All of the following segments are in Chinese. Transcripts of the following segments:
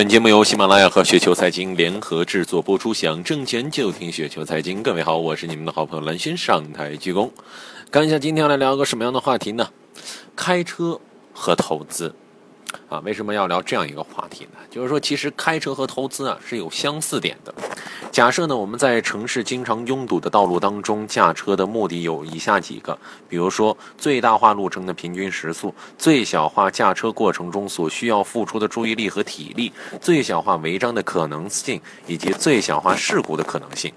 本节目由喜马拉雅和雪球财经联合制作播出，想挣钱就听雪球财经。各位好，我是你们的好朋友蓝轩，上台鞠躬。看一下今天要来聊个什么样的话题呢？开车和投资。啊，为什么要聊这样一个话题呢？就是说，其实开车和投资啊是有相似点的。假设呢，我们在城市经常拥堵的道路当中驾车的目的有以下几个，比如说最大化路程的平均时速，最小化驾车过程中所需要付出的注意力和体力，最小化违章的可能性，以及最小化事故的可能性。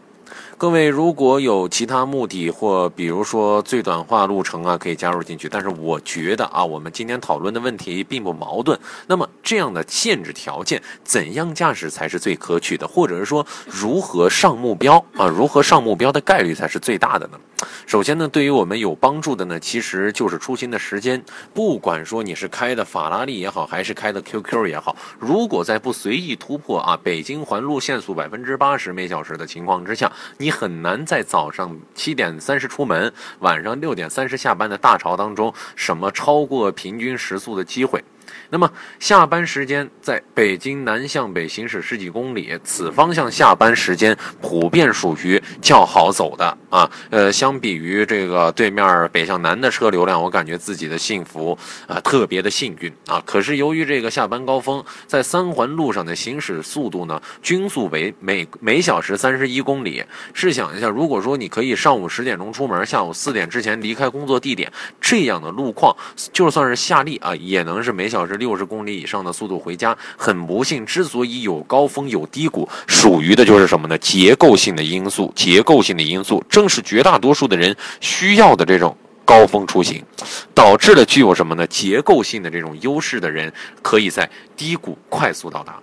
各位如果有其他目的或比如说最短化路程啊，可以加入进去。但是我觉得啊，我们今天讨论的问题并不矛盾。那么这样的限制条件，怎样驾驶才是最可取的？或者是说如何上目标啊？如何上目标的概率才是最大的呢？首先呢，对于我们有帮助的呢，其实就是出行的时间。不管说你是开的法拉利也好，还是开的 QQ 也好，如果在不随意突破啊北京环路限速百分之八十每小时的情况之下，你很难在早上七点三十出门，晚上六点三十下班的大潮当中，什么超过平均时速的机会。那么下班时间在北京南向北行驶十几公里，此方向下班时间普遍属于较好走的啊。呃，相比于这个对面北向南的车流量，我感觉自己的幸福啊，特别的幸运啊。可是由于这个下班高峰，在三环路上的行驶速度呢，均速为每每小时三十一公里。试想一下，如果说你可以上午十点钟出门，下午四点之前离开工作地点，这样的路况，就算是夏利啊，也能是每小时。六十公里以上的速度回家，很不幸，之所以有高峰有低谷，属于的就是什么呢？结构性的因素，结构性的因素，正是绝大多数的人需要的这种高峰出行，导致了具有什么呢？结构性的这种优势的人，可以在低谷快速到达。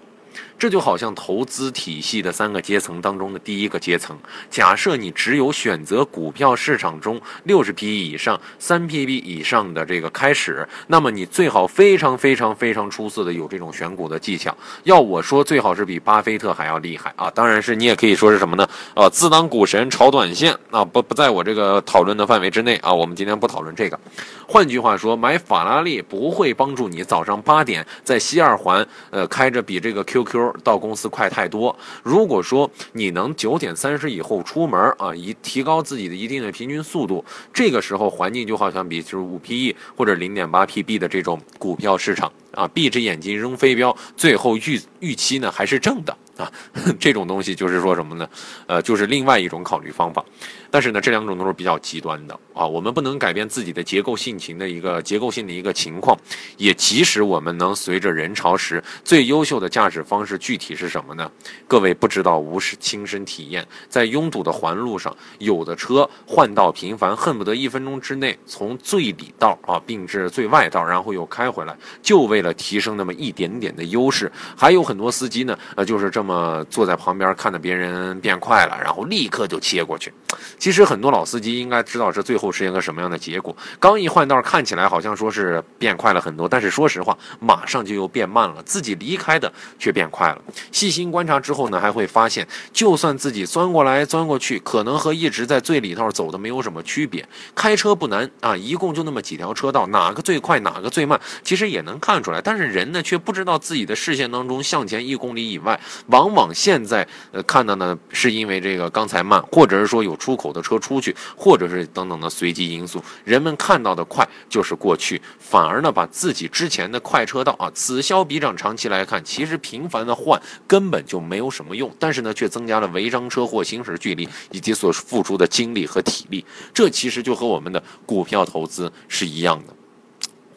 这就好像投资体系的三个阶层当中的第一个阶层。假设你只有选择股票市场中六十 P 以上、三 PB 以上的这个开始，那么你最好非常非常非常出色的有这种选股的技巧。要我说，最好是比巴菲特还要厉害啊！当然是你也可以说是什么呢？呃，自当股神炒短线啊，不不在我这个讨论的范围之内啊。我们今天不讨论这个。换句话说，买法拉利不会帮助你早上八点在西二环呃开着比这个 QQ。到公司快太多。如果说你能九点三十以后出门啊，以提高自己的一定的平均速度，这个时候环境就好像比就是五 PE 或者零点八 PB 的这种股票市场啊，闭着眼睛扔飞镖，最后预预期呢还是正的。啊，这种东西就是说什么呢？呃，就是另外一种考虑方法。但是呢，这两种都是比较极端的啊。我们不能改变自己的结构性情的一个结构性的一个情况，也即使我们能随着人潮时，最优秀的驾驶方式具体是什么呢？各位不知道，无是亲身体验，在拥堵的环路上，有的车换道频繁，恨不得一分钟之内从最里道啊并至最外道，然后又开回来，就为了提升那么一点点的优势。还有很多司机呢，呃，就是这么。坐在旁边看着别人变快了，然后立刻就切过去。其实很多老司机应该知道这最后是一个什么样的结果。刚一换道，看起来好像说是变快了很多，但是说实话，马上就又变慢了。自己离开的却变快了。细心观察之后呢，还会发现，就算自己钻过来钻过去，可能和一直在最里头走的没有什么区别。开车不难啊，一共就那么几条车道，哪个最快，哪个最慢，其实也能看出来。但是人呢，却不知道自己的视线当中向前一公里以外往。往现在呃看到呢，是因为这个刚才慢，或者是说有出口我的车出去，或者是等等的随机因素。人们看到的快就是过去，反而呢把自己之前的快车道啊此消彼长，长期来看，其实频繁的换根本就没有什么用，但是呢却增加了违章车祸行驶距离以及所付出的精力和体力。这其实就和我们的股票投资是一样的。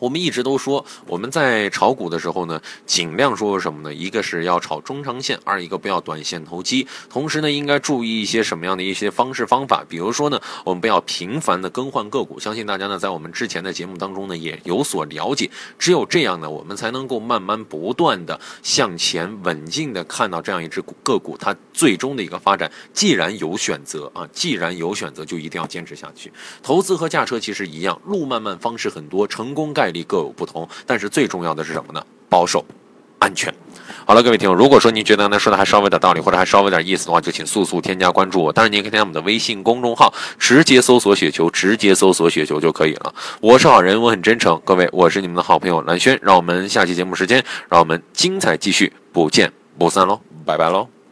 我们一直都说，我们在炒股的时候呢，尽量说什么呢？一个是要炒中长线，二一个不要短线投机。同时呢，应该注意一些什么样的一些方式方法？比如说呢，我们不要频繁的更换个股。相信大家呢，在我们之前的节目当中呢，也有所了解。只有这样呢，我们才能够慢慢不断的向前稳进的看到这样一只个股它最终的一个发展。既然有选择啊，既然有选择，就一定要坚持下去。投资和驾车其实一样，路漫漫，方式很多，成功概。力各有不同，但是最重要的是什么呢？保守、安全。好了，各位听众，如果说您觉得呢说的还稍微有点道理，或者还稍微有点意思的话，就请速速添加关注我。当然，您可以添加我们的微信公众号，直接搜索“雪球”，直接搜索“雪球”就可以了。我是好人，我很真诚。各位，我是你们的好朋友蓝轩，让我们下期节目时间，让我们精彩继续，不见不散喽，拜拜喽。